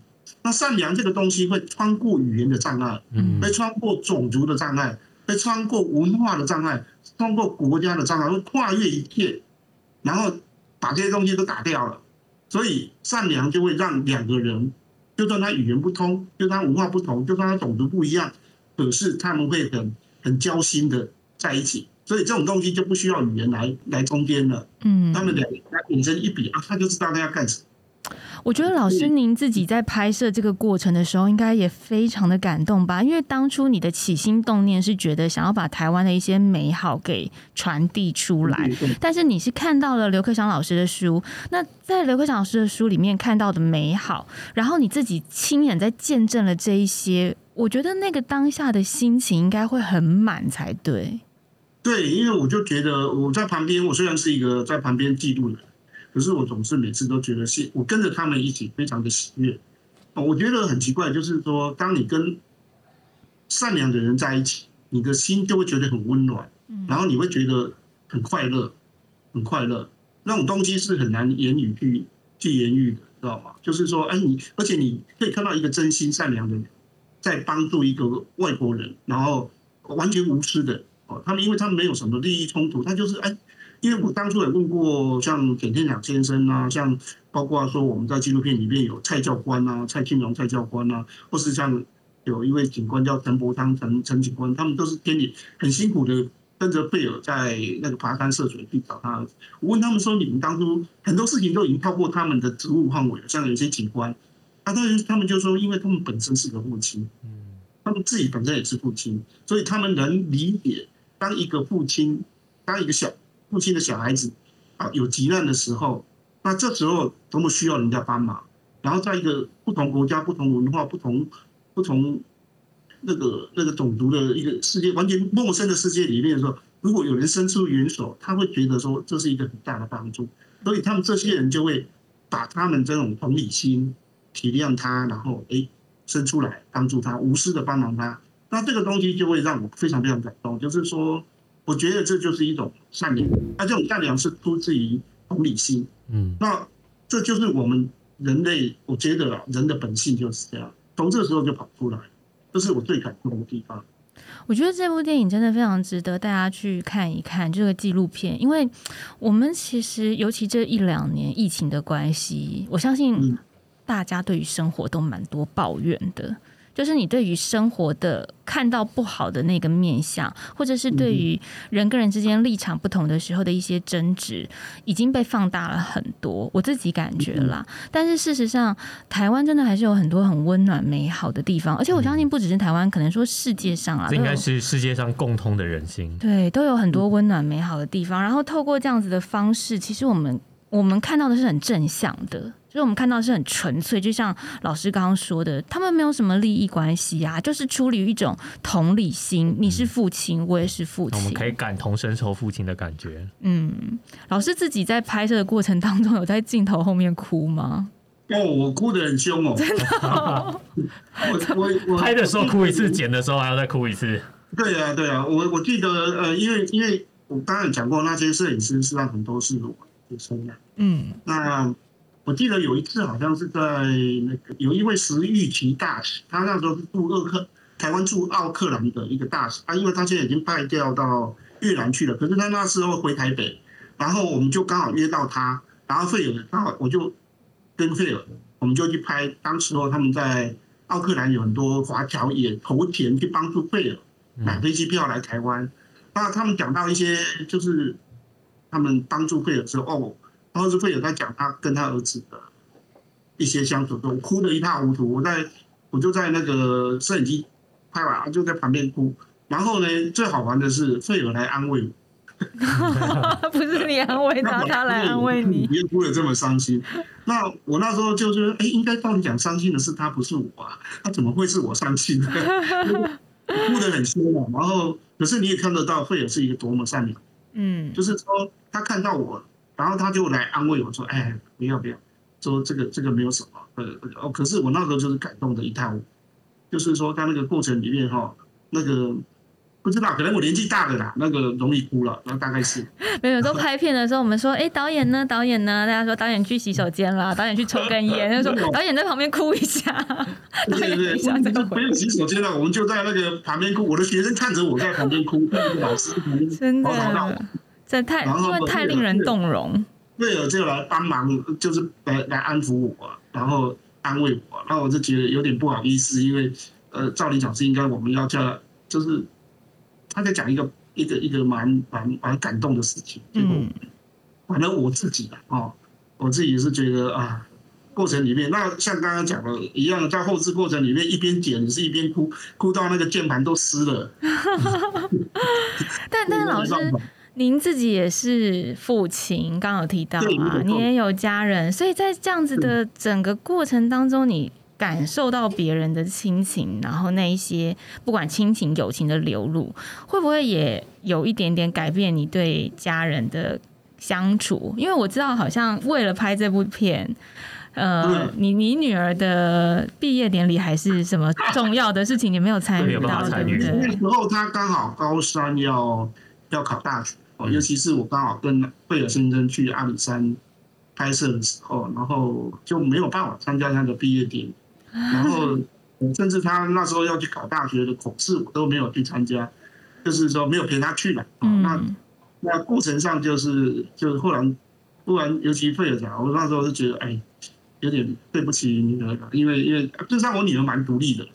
A: 那善良这个东西会穿过语言的障碍，
C: 嗯
A: 会穿过种族的障碍，会穿过文化的障碍，穿过国家的障碍，会跨越一切，然后把这些东西都打掉了。所以善良就会让两个人，就算他语言不通，就算他文化不同，就算他种族不一样，可是他们会很很交心的在一起。所以这种东西就不需要语言来来中间了，
B: 嗯，
A: 他们两个眼神一比啊，他就知道他要干什么。
B: 我觉得老师您自己在拍摄这个过程的时候，应该也非常的感动吧？因为当初你的起心动念是觉得想要把台湾的一些美好给传递出来，但是你是看到了刘克祥老师的书，那在刘克祥老师的书里面看到的美好，然后你自己亲眼在见证了这一些，我觉得那个当下的心情应该会很满才对。
A: 对，因为我就觉得我在旁边，我虽然是一个在旁边记录的人，可是我总是每次都觉得是我跟着他们一起，非常的喜悦。哦我觉得很奇怪，就是说，当你跟善良的人在一起，你的心就会觉得很温暖，然后你会觉得很快乐，很快乐。那种东西是很难言语去去言喻的，知道吗？就是说，哎，你而且你可以看到一个真心善良的人在帮助一个外国人，然后完全无私的哦，他们因为他们没有什么利益冲突，他就是哎，因为我当初也问过像简天良先生啊，像包括说我们在纪录片里面有蔡教官啊，蔡庆荣蔡教官啊，或是像有一位警官叫陈伯昌陈陈警官，他们都是天里很辛苦的跟着贝尔在那个爬山涉水去找他。我问他们说，你们当初很多事情都已经超过他们的职务范围了，像有些警官，啊，当然他们就说，因为他们本身是个父亲。
C: 嗯
A: 他们自己本身也是父亲，所以他们能理解，当一个父亲，当一个小父亲的小孩子啊有急难的时候，那这时候多么需要人家帮忙。然后在一个不同国家、不同文化、不同不同那个那个种族的一个世界，完全陌生的世界里面的时候，如果有人伸出援手，他会觉得说这是一个很大的帮助，所以他们这些人就会把他们这种同理心体谅他，然后诶伸出来帮助他，无私的帮忙他。那这个东西就会让我非常非常感动，就是说，我觉得这就是一种善良，那这种善良是出自于同理心。
C: 嗯
A: 那这就是我们人类，我觉得啊人的本性就是这样，从这时候就跑出来，这是我最感动的地方。
B: 我觉得这部电影真的非常值得大家去看一看这个纪录片，因为我们其实尤其这一两年疫情的关系，我相信
A: 嗯
B: 大家对于生活都蛮多抱怨的。就是你对于生活的看到不好的那个面相，或者是对于人跟人之间立场不同的时候的一些争执，已经被放大了很多。我自己感觉啦，但是事实上，台湾真的还是有很多很温暖美好的地方，而且我相信不只是台湾，可能说世界上啊，
C: 这应该是世界上共通的人心。
B: 对，都有很多温暖美好的地方。然后透过这样子的方式，其实我们我们看到的是很正向的，就是我们看到的是很纯粹，就像老师刚刚说的，他们没有什么利益关系啊，就是出于一种同理心。你是父亲，我也是父亲
C: 我们，可以感同身受父亲的感觉。
B: 嗯。老师自己在拍摄的过程当中，有在镜头后面哭吗？
A: 哦，我哭得很凶哦，真的、我我我
C: 拍的时候哭一次，剪的时候还要再哭一次。
A: 对啊，对啊，我我记得呃，因为因为我刚刚有讲过，那些摄影师实际上很多是我学生的。
B: 嗯
A: 那我记得有一次好像是在那个有一位石玉琪大使，他那时候是驻奥克台湾驻奥克兰的一个大使，啊，因为他现在已经派调到越南去了，可是他那时候回台北，然后我们就刚好约到他，然后费尔刚好我就跟费尔，我们就去拍，当时候他们在奥克兰有很多华侨也投钱去帮助费尔买飞机票来台湾。那他们讲到一些就是他们帮助费尔之后，哦，然后是费尔在讲他跟他儿子的一些相处，我哭得一塌糊涂。我在我就在那个摄影机拍完，就在旁边哭。然后呢，最好玩的是费尔来安慰我。
B: 不是你安慰他，他来安慰你。
A: 别哭得这么伤心。那我那时候就是，哎，应该到底讲，伤心的是他，不是我啊。他怎么会是我伤心呢？哭得很凶啊。然后，可是你也看得到费尔是一个多么善良。嗯。就是说，他看到我，然后他就来安慰我说：“哎，不要不要，说这个这个没有什么。”呃哦，可是我那时候就是感动的一塌糊涂。就是说，在那个过程里面哈，那个。不知道，可能我年纪大了啦，那个容易哭了，然后大概是。
B: 没有，都拍片的时候，我们说，哎，导演呢？导演呢？大家说导演去洗手间了，导演去抽根烟，他说导演在旁边哭一下。
A: 对 对对，没有洗手间了，我们就在那个旁边哭。我的学生看着我在旁边哭，那个老师
B: 真的，这太因为太令人动容。
A: 瑞尔就来帮忙，就是来来安抚我，然后安慰我，那我就觉得有点不好意思，因为呃，照理讲是应该我们要叫，就是。他在讲一个一个一个蛮蛮蛮感动的事情，嗯，反正我自己哦，我自己是觉得啊，过程里面那像刚刚讲的一样，在后置过程里面一边剪是一边哭，哭到那个键盘都湿了。
B: 但但老师，您自己也是父亲，刚有提到啊，你也有家人，所以在这样子的整个过程当中，你。感受到别人的亲情，然后那一些不管亲情友情的流露，会不会也有一点点改变你对家人的相处？因为我知道，好像为了拍这部片，呃，你你女儿的毕业典礼还是什么重要的事情，你没有参与到，对不对？
A: 那时候她刚好高三要要考大学哦，尤其是我刚好跟贝尔先生去阿里山拍摄的时候，然后就没有办法参加他的毕业典礼。然后，甚至他那时候要去考大学的考试，我都没有去参加，就是说没有陪他去了。那那过程上就是就是后来，忽然尤其费尔讲，我那时候就觉得哎，有点对不起女儿，因为因为就算我女儿蛮独立的。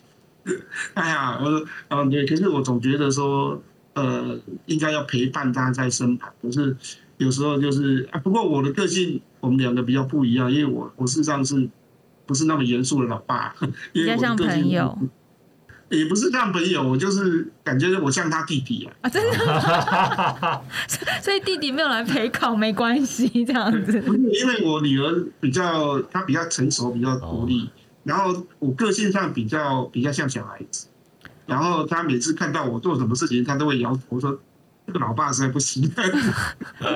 A: 哎呀，我说啊对，可是我总觉得说呃应该要陪伴她在身旁，可是有时候就是啊，不过我的个性我们两个比较不一样，因为我我事实上是。不是那么严肃的老爸，
B: 比较像朋友，
A: 也不是像朋友，我就是感觉我像他弟弟啊。
B: 啊，真的，所以弟弟没有来陪考没关系，这样子。
A: 不是因为我女儿比较，她比较成熟，比较独立，然后我个性上比较比较像小孩子，然后她每次看到我做什么事情，她都会摇头说：“这个老爸实在不行。”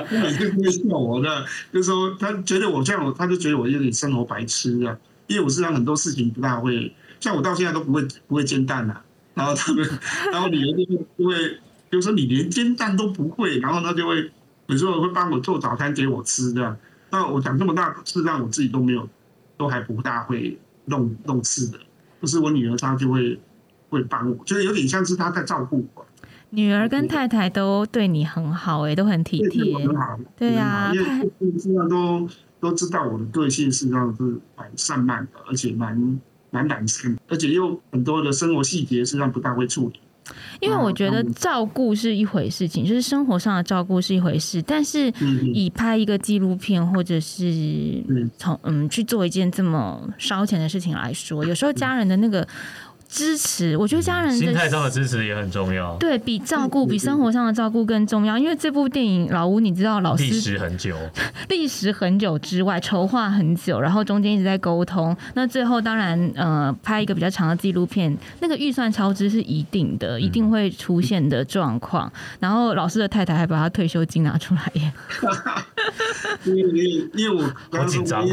A: 每次都会笑我的，就说他觉得我这样，他就觉得我有点生活白痴啊。因为我身上很多事情不大会，像我到现在都不会不会煎蛋呐，然后他们，然后女儿就会就说你连煎蛋都不会，然后他就会有时候会帮我做早餐给我吃这样。那我长这么大，事实上我自己都没有，都还不大会弄弄吃的，不是我女儿她就会会帮我，就是有点像是她在照顾我。
B: 女儿跟太太都对你很好哎，都很体贴，
A: 很好，
B: 对呀，
A: 因为实际上都。都知道我的个性实际上是蛮散漫的，而且蛮蛮懒散，而且又很多的生活细节实际上不大会处理。
B: 因为我觉得照顾是一回事情，就是生活上的照顾是一回事，但是以拍一个纪录片或者是从嗯去做一件这么烧钱的事情来说，有时候家人的那个。支持，我觉得家人
C: 心态上的支持也很重要，
B: 对比照顾比生活上的照顾更重要。因为这部电影老吴，你知道，老师
C: 历时很久，
B: 历时很久之外，筹划很久，然后中间一直在沟通。那最后当然，呃，拍一个比较长的纪录片，那个预算超支是一定的，一定会出现的状况。然后老师的太太还把他退休金拿出来 耶，
A: 因为因为我
C: 好紧张。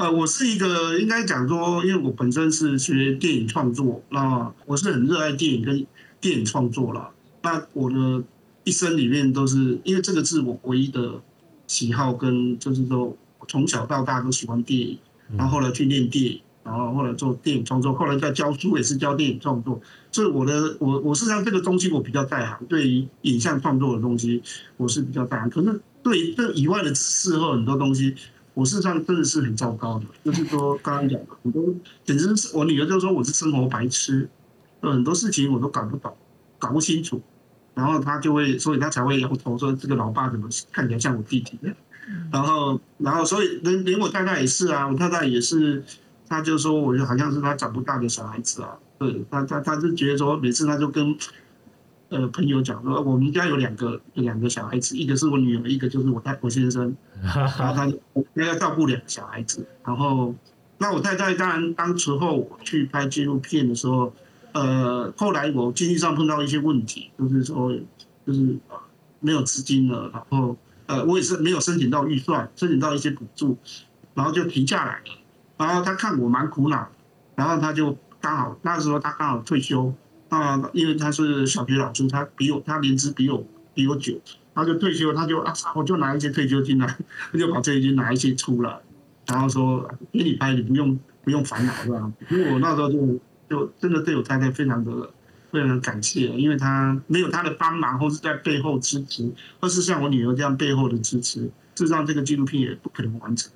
A: 呃，我是一个应该讲说，因为我本身是学电影创作，那我是很热爱电影跟电影创作了。那我的一生里面都是因为这个是我唯一的喜好，跟就是说从小到大都喜欢电影，然后后来去练电影，然后后来做电影创作，后来在教书也是教电影创作。所以我的我我事实上这个东西我比较在行，对于影像创作的东西我是比较在行。可是对这以外的事后很多东西。我事实上真的是很糟糕的，就是说刚刚讲的，我都简直是我女儿就说我是生活白痴，很多事情我都搞不懂，搞不清楚，然后她就会，所以她才会摇头说这个老爸怎么看起来像我弟弟，然后然后所以连连我太太也是啊，我太太也是，她就说我就好像是她长不大的小孩子啊，对，她她她是觉得说每次她就跟。呃，朋友讲说，我们家有两个两个小孩子，一个是我女儿，一个就是我太我先生，然后他他要照顾两个小孩子，然后那我太太当然当时候我去拍纪录片的时候，呃，后来我经济上碰到一些问题，就是说就是没有资金了，然后呃，我也是没有申请到预算，申请到一些补助，然后就停下来了，然后他看我蛮苦恼，然后他就刚好那时候他刚好退休。啊，因为他是小学老师，他比我他年资比我比我久，他就退休，他就啊，我就拿一些退休金来，他就把这一金拿一些出来，然后说给你拍，你不用不用烦恼是吧。因为我那时候就就真的对我太太非常的非常的感谢，因为他没有他的帮忙或是在背后支持，或是像我女儿这样背后的支持，事实上这个纪录片也不可能完成。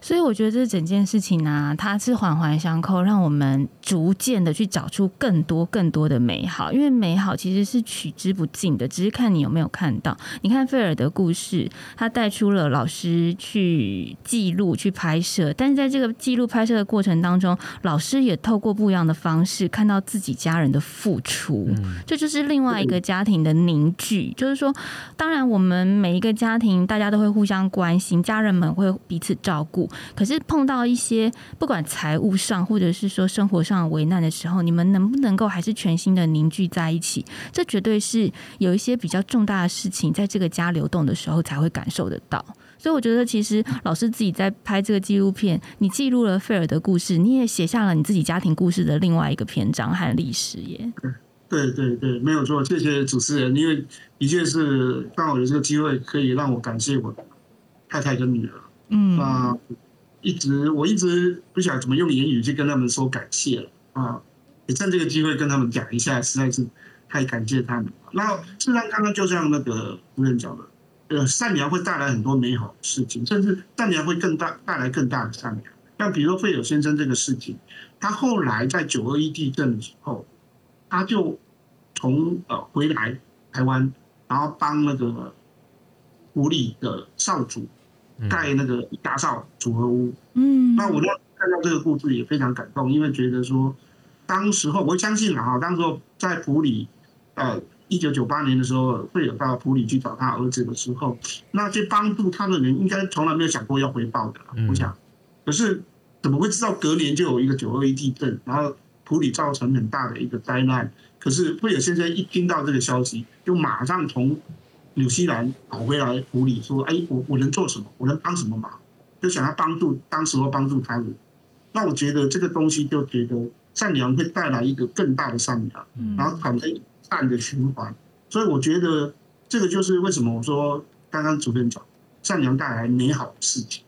B: 所以我觉得这整件事情呢，它是环环相扣，让我们逐渐的去找出更多更多的美好。因为美好其实是取之不尽的，只是看你有没有看到。你看菲尔的故事，他带出了老师去记录、去拍摄，但是在这个记录拍摄的过程当中，老师也透过不一样的方式看到自己家人的付出。这就是另外一个家庭的凝聚。就是说，当然我们每一个家庭，大家都会互相关心，家人们会彼此照顾。可是碰到一些不管财务上或者是说生活上为难的时候，你们能不能够还是全心的凝聚在一起？这绝对是有一些比较重大的事情在这个家流动的时候才会感受得到。所以我觉得，其实老师自己在拍这个纪录片，你记录了费尔的故事，你也写下了你自己家庭故事的另外一个篇章和历史耶。
A: 对对对，没有错，谢谢主持人，因为的确是刚好有这个机会，可以让我感谢我太太跟女儿。嗯啊，一直我一直不晓得怎么用言语去跟他们说感谢了啊，也趁这个机会跟他们讲一下，实在是太感谢他们了。那事实上，刚刚就像那个夫人讲的，呃，善良会带来很多美好的事情，甚至善良会更大带来更大的善良。像比如说费尔先生这个事情，他后来在九二一地震的时候，他就从呃回来台湾，然后帮那个湖里的少主。盖那个打造组合屋，嗯，那我那看到这个故事也非常感动，因为觉得说，当时候我相信了哈，当时候在普里，呃，一九九八年的时候，会有到普里去找他儿子的时候，那些帮助他的人应该从来没有想过要回报的，我想，可是怎么会知道隔年就有一个九二一地震，然后普里造成很大的一个灾难？可是惠尔先生一听到这个消息，就马上从。纽西兰跑回来湖里说：“哎，我我能做什么？我能帮什么忙？就想要帮助当时候帮助他人。那我觉得这个东西就觉得善良会带来一个更大的善良，然后产生善的循环。所以我觉得这个就是为什么我说刚刚主持人讲善良带来美好的事情。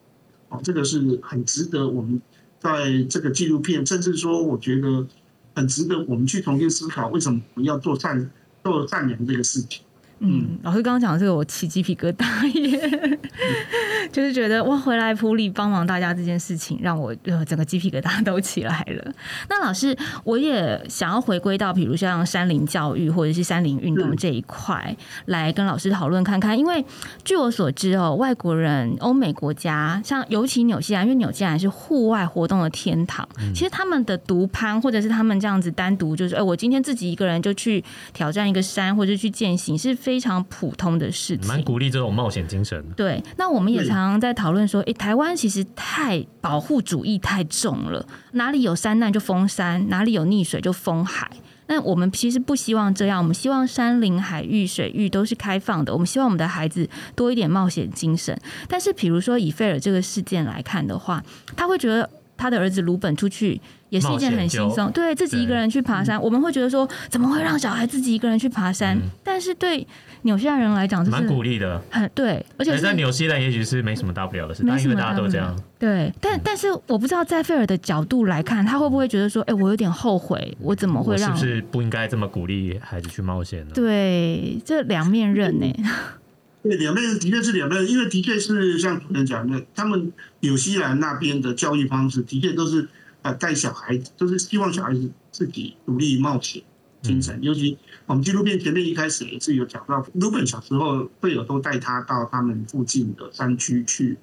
A: 哦，这个是很值得我们在这个纪录片，甚至说我觉得很值得我们去重新思考，为什么我们要做善做善良这个事情。”
B: 嗯，老师刚刚讲的这个，我起鸡皮疙瘩耶，就是觉得哇，回来普里帮忙大家这件事情，让我呃整个鸡皮疙瘩都起来了。那老师，我也想要回归到，比如像山林教育或者是山林运动这一块，来跟老师讨论看看。因为据我所知哦，外国人、欧美国家，像尤其纽西兰，因为纽西兰是户外活动的天堂，其实他们的独攀或者是他们这样子单独，就是哎，我今天自己一个人就去挑战一个山，或者去践行是。非常普通的事情，
C: 蛮鼓励这种冒险精神。
B: 对，那我们也常常在讨论说，哎，台湾其实太保护主义太重了，哪里有山难就封山，哪里有溺水就封海。那我们其实不希望这样，我们希望山林、海域、水域都是开放的。我们希望我们的孩子多一点冒险精神。但是，比如说以菲尔这个事件来看的话，他会觉得他的儿子鲁本出去。也是一件很轻松，对自己一个人去爬山，我们会觉得说，怎么会让小孩自己一个人去爬山？但是对纽西兰人来讲，
C: 蛮鼓励的。
B: 很对，而且
C: 在纽西兰也许是没什么大不了的事，但因为大家都这样。
B: 对，但但是我不知道在菲尔的角度来看，他会不会觉得说，哎，我有点后悔，我怎么会让？
C: 是不是不应该这么鼓励孩子去冒险呢？
B: 对，这两面刃呢。
A: 对，两面的确是两面，因为的确是像主持人讲的，他们纽西兰那边的教育方式的确都是呃带小孩子，就是希望小孩子自己独立冒险精神。尤其我们纪录片前面一开始也是有讲到，鲁本小时候队友都带他到他们附近的山区去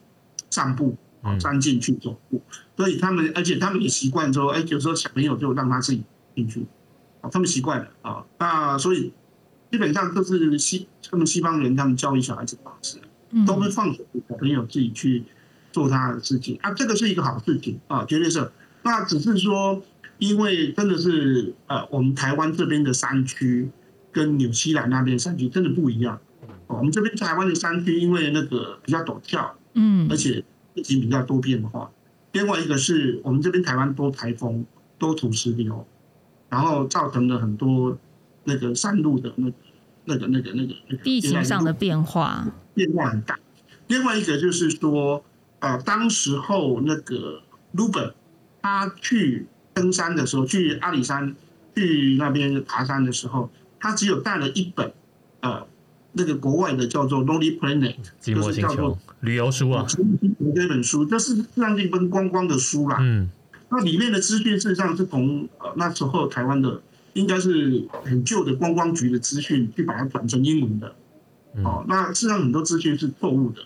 A: 散步，山进去走步，所以他们而且他们也习惯说，哎，有时候小朋友就让他自己进去，啊，他们习惯了啊，那所以。基本上都是西他们西方人，他们教育小孩子方式，都会放手小朋友自己去做他的事情啊，这个是一个好事情啊，绝对是。那只是说，因为真的是呃，我们台湾这边的山区跟纽西兰那边山区真的不一样。我们这边台湾的山区因为那个比较陡峭，嗯，而且地形比较多变化。另外一个是我们这边台湾多台风，多土石流，然后造成了很多那个山路的那。那个、那个、那个、那个
B: 地形上的变化
A: 变化很大。另外一个就是说，呃，当时候那个鲁本他去登山的时候，去阿里山去那边爬山的时候，他只有带了一本呃那个国外的叫做《Lonely Planet》，
C: 就是叫做旅游书啊，
A: 这本书，这是让一本观光的书啦。嗯，那里面的资讯事实上是从呃那时候台湾的。应该是很旧的观光局的资讯，去把它转成英文的，哦，那事实上很多资讯是错误的，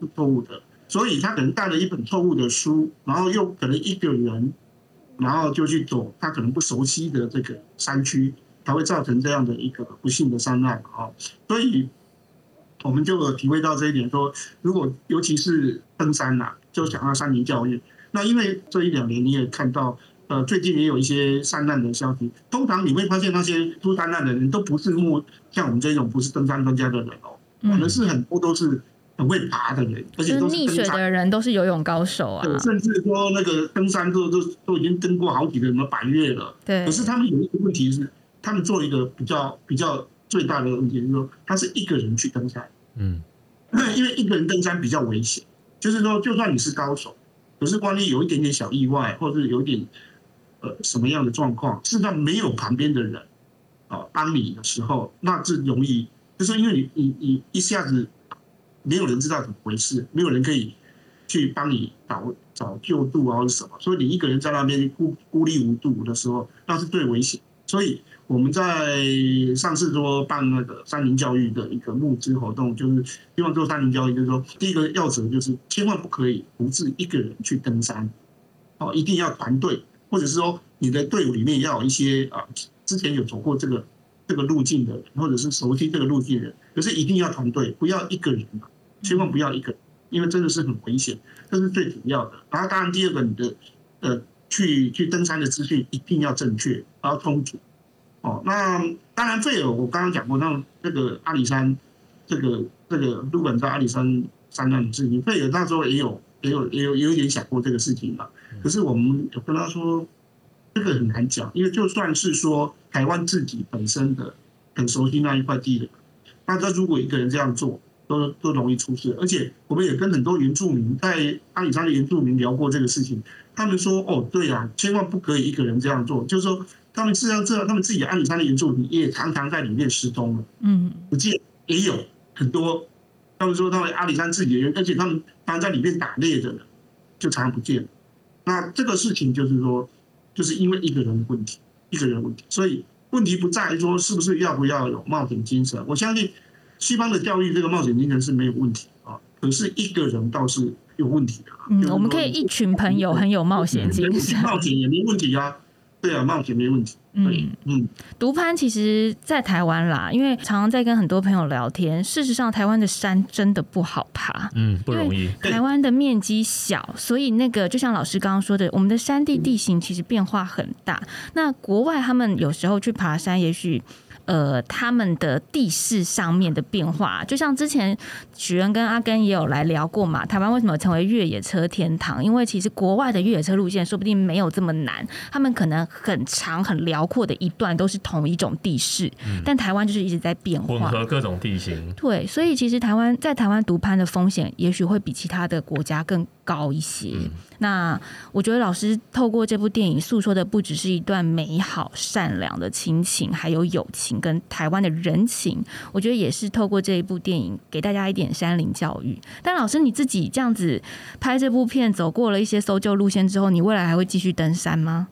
A: 是错误的，所以他可能带了一本错误的书，然后又可能一个人，然后就去走他可能不熟悉的这个山区，才会造成这样的一个不幸的山难啊，所以我们就体会到这一点，说如果尤其是登山呐，就讲到山林教育，那因为这一两年你也看到。呃，最近也有一些山难的消息。通常你会发现，那些出山难的人都不是木像我们这种不是登山专家的人哦，可能是很多都是很会爬的人，而且都是
B: 溺水的人，都是游泳高手啊。
A: 对，甚至说那个登山都都都已经登过好几个什么百越了。
B: 对。
A: 可是他们有一个问题是，他们做一个比较比较最大的问题，就是说他是一个人去登山。嗯。因为一个人登山比较危险，就是说，就算你是高手，可是万一有一点点小意外，或者是有点。呃，什么样的状况？是在没有旁边的人啊帮你的时候，那是容易，就是因为你你你一下子没有人知道怎么回事，没有人可以去帮你找找救助啊，或者什么，所以你一个人在那边孤孤立无助的时候，那是最危险。所以我们在上次说办那个山林教育的一个募资活动，就是希望做山林教育，就是说第一个要则就是千万不可以独自一个人去登山，哦，一定要团队。或者是说，你的队伍里面要有一些啊，之前有走过这个这个路径的人，或者是熟悉这个路径的人，可是一定要团队，不要一个人千万不要一个，因为真的是很危险，这是最主要的。然后当然第二个，你的呃去去登山的资讯一定要正确，然后充足。哦，那当然费尔我刚刚讲过，那这个阿里山这个这个日本在阿里山山难的事情，费尔那时候也有也有也有也有点想过这个事情嘛。可是我们有跟他说，这个很难讲，因为就算是说台湾自己本身的很熟悉那一块地的，那他如果一个人这样做，都都容易出事。而且我们也跟很多原住民在阿里山的原住民聊过这个事情，他们说：“哦，对啊，千万不可以一个人这样做。”就是说，他们实上知道他们自己阿里山的原住民也常常在里面失踪了，嗯，不见也有很多。他们说他们阿里山自己的人，而且他们常在里面打猎的人就常常不见了。那这个事情就是说，就是因为一个人的问题，一个人问题，所以问题不在于说是不是要不要有冒险精神。我相信西方的教育这个冒险精神是没有问题啊，可是一个人倒是有问题的。
B: 嗯，我们可以一群朋友很有冒险精神，
A: 冒险也没问题啊。对啊，冒险没问题。嗯
B: 嗯，独攀其实，在台湾啦，因为常常在跟很多朋友聊天。事实上，台湾的山真的不好爬，
C: 嗯，不容易。
B: 台湾的面积小，所以那个就像老师刚刚说的，我们的山地地形其实变化很大。那国外他们有时候去爬山，也许。呃，他们的地势上面的变化，就像之前许恩跟阿根也有来聊过嘛。台湾为什么成为越野车天堂？因为其实国外的越野车路线说不定没有这么难，他们可能很长很辽阔的一段都是同一种地势，但台湾就是一直在变化，
C: 混合各种地形。
B: 对，所以其实台湾在台湾独攀的风险，也许会比其他的国家更高一些。那我觉得老师透过这部电影诉说的，不只是一段美好善良的亲情，还有友情。跟台湾的人情，我觉得也是透过这一部电影给大家一点山林教育。但老师你自己这样子拍这部片，走过了一些搜救路线之后，你未来还会继续登山吗？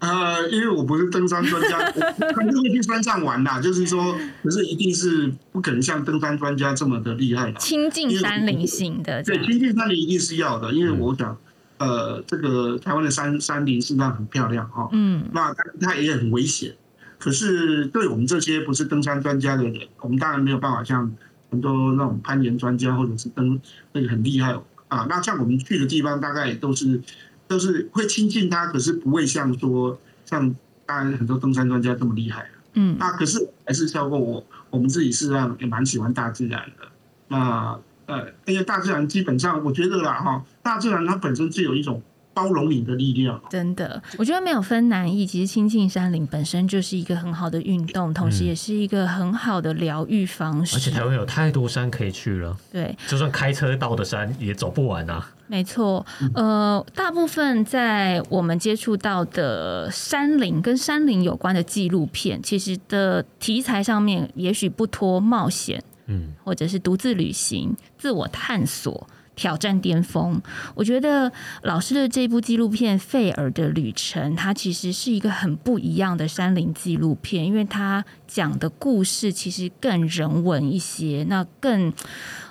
A: 呃，因为我不是登山专家，我肯定会去山上玩啦。就是说，可是一定是不可能像登山专家这么的厉害啦。
B: 亲近山林型的，
A: 对，亲近山林一定是要的，因为我讲，呃，这个台湾的山山林实际上很漂亮哈，嗯，那它也很危险。可是对我们这些不是登山专家的人，我们当然没有办法像很多那种攀岩专家或者是登那个很厉害啊。那像我们去的地方，大概也都是。都是会亲近它，可是不会像说像当然很多登山专家这么厉害嗯，那，可是还是超过我，我们自己是上也蛮喜欢大自然的。那呃，因为大自然基本上我觉得啦哈，大自然它本身就有一种。包容你的力量，
B: 真的，我觉得没有分难易。其实亲近山林本身就是一个很好的运动，同时也是一个很好的疗愈方式。
C: 而且台湾有太多山可以去了，
B: 对，
C: 就算开车到的山也走不完啊。
B: 没错，呃，大部分在我们接触到的山林跟山林有关的纪录片，其实的题材上面也许不脱冒险，嗯，或者是独自旅行、自我探索。挑战巅峰，我觉得老师的这部纪录片《费尔的旅程》，它其实是一个很不一样的山林纪录片，因为它讲的故事其实更人文一些，那更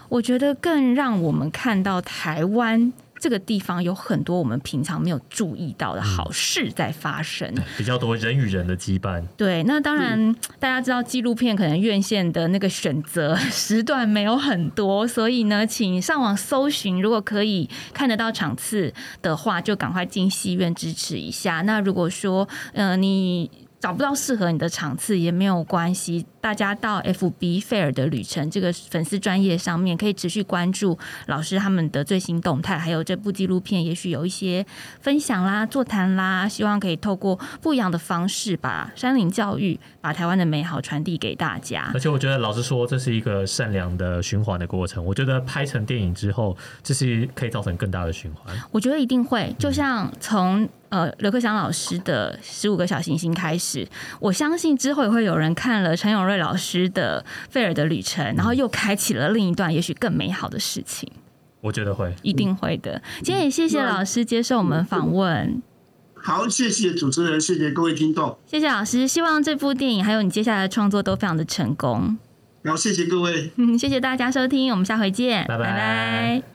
B: 我觉得更让我们看到台湾。这个地方有很多我们平常没有注意到的好事在发生，
C: 比较多人与人的羁绊。
B: 对，那当然大家知道纪录片可能院线的那个选择时段没有很多，所以呢，请上网搜寻，如果可以看得到场次的话，就赶快进戏院支持一下。那如果说，呃，你找不到适合你的场次也没有关系。大家到 FB Fair 的旅程这个粉丝专业上面，可以持续关注老师他们的最新动态，还有这部纪录片，也许有一些分享啦、座谈啦，希望可以透过不一样的方式，把山林教育、把台湾的美好传递给大家。
C: 而且我觉得，老实说，这是一个善良的循环的过程。我觉得拍成电影之后，这是可以造成更大的循环。
B: 我觉得一定会，就像从呃刘克祥老师的十五个小行星开始，我相信之后也会有人看了陈永瑞。老师的费尔的旅程，然后又开启了另一段也许更美好的事情。
C: 我觉得会，
B: 一定会的。今天也谢谢老师接受我们访问。
A: 好，谢谢主持人，谢谢各位听众，
B: 谢谢老师。希望这部电影还有你接下来的创作都非常的成功。
A: 好，谢谢各位，
B: 嗯，谢谢大家收听，我们下回见，
C: 拜拜。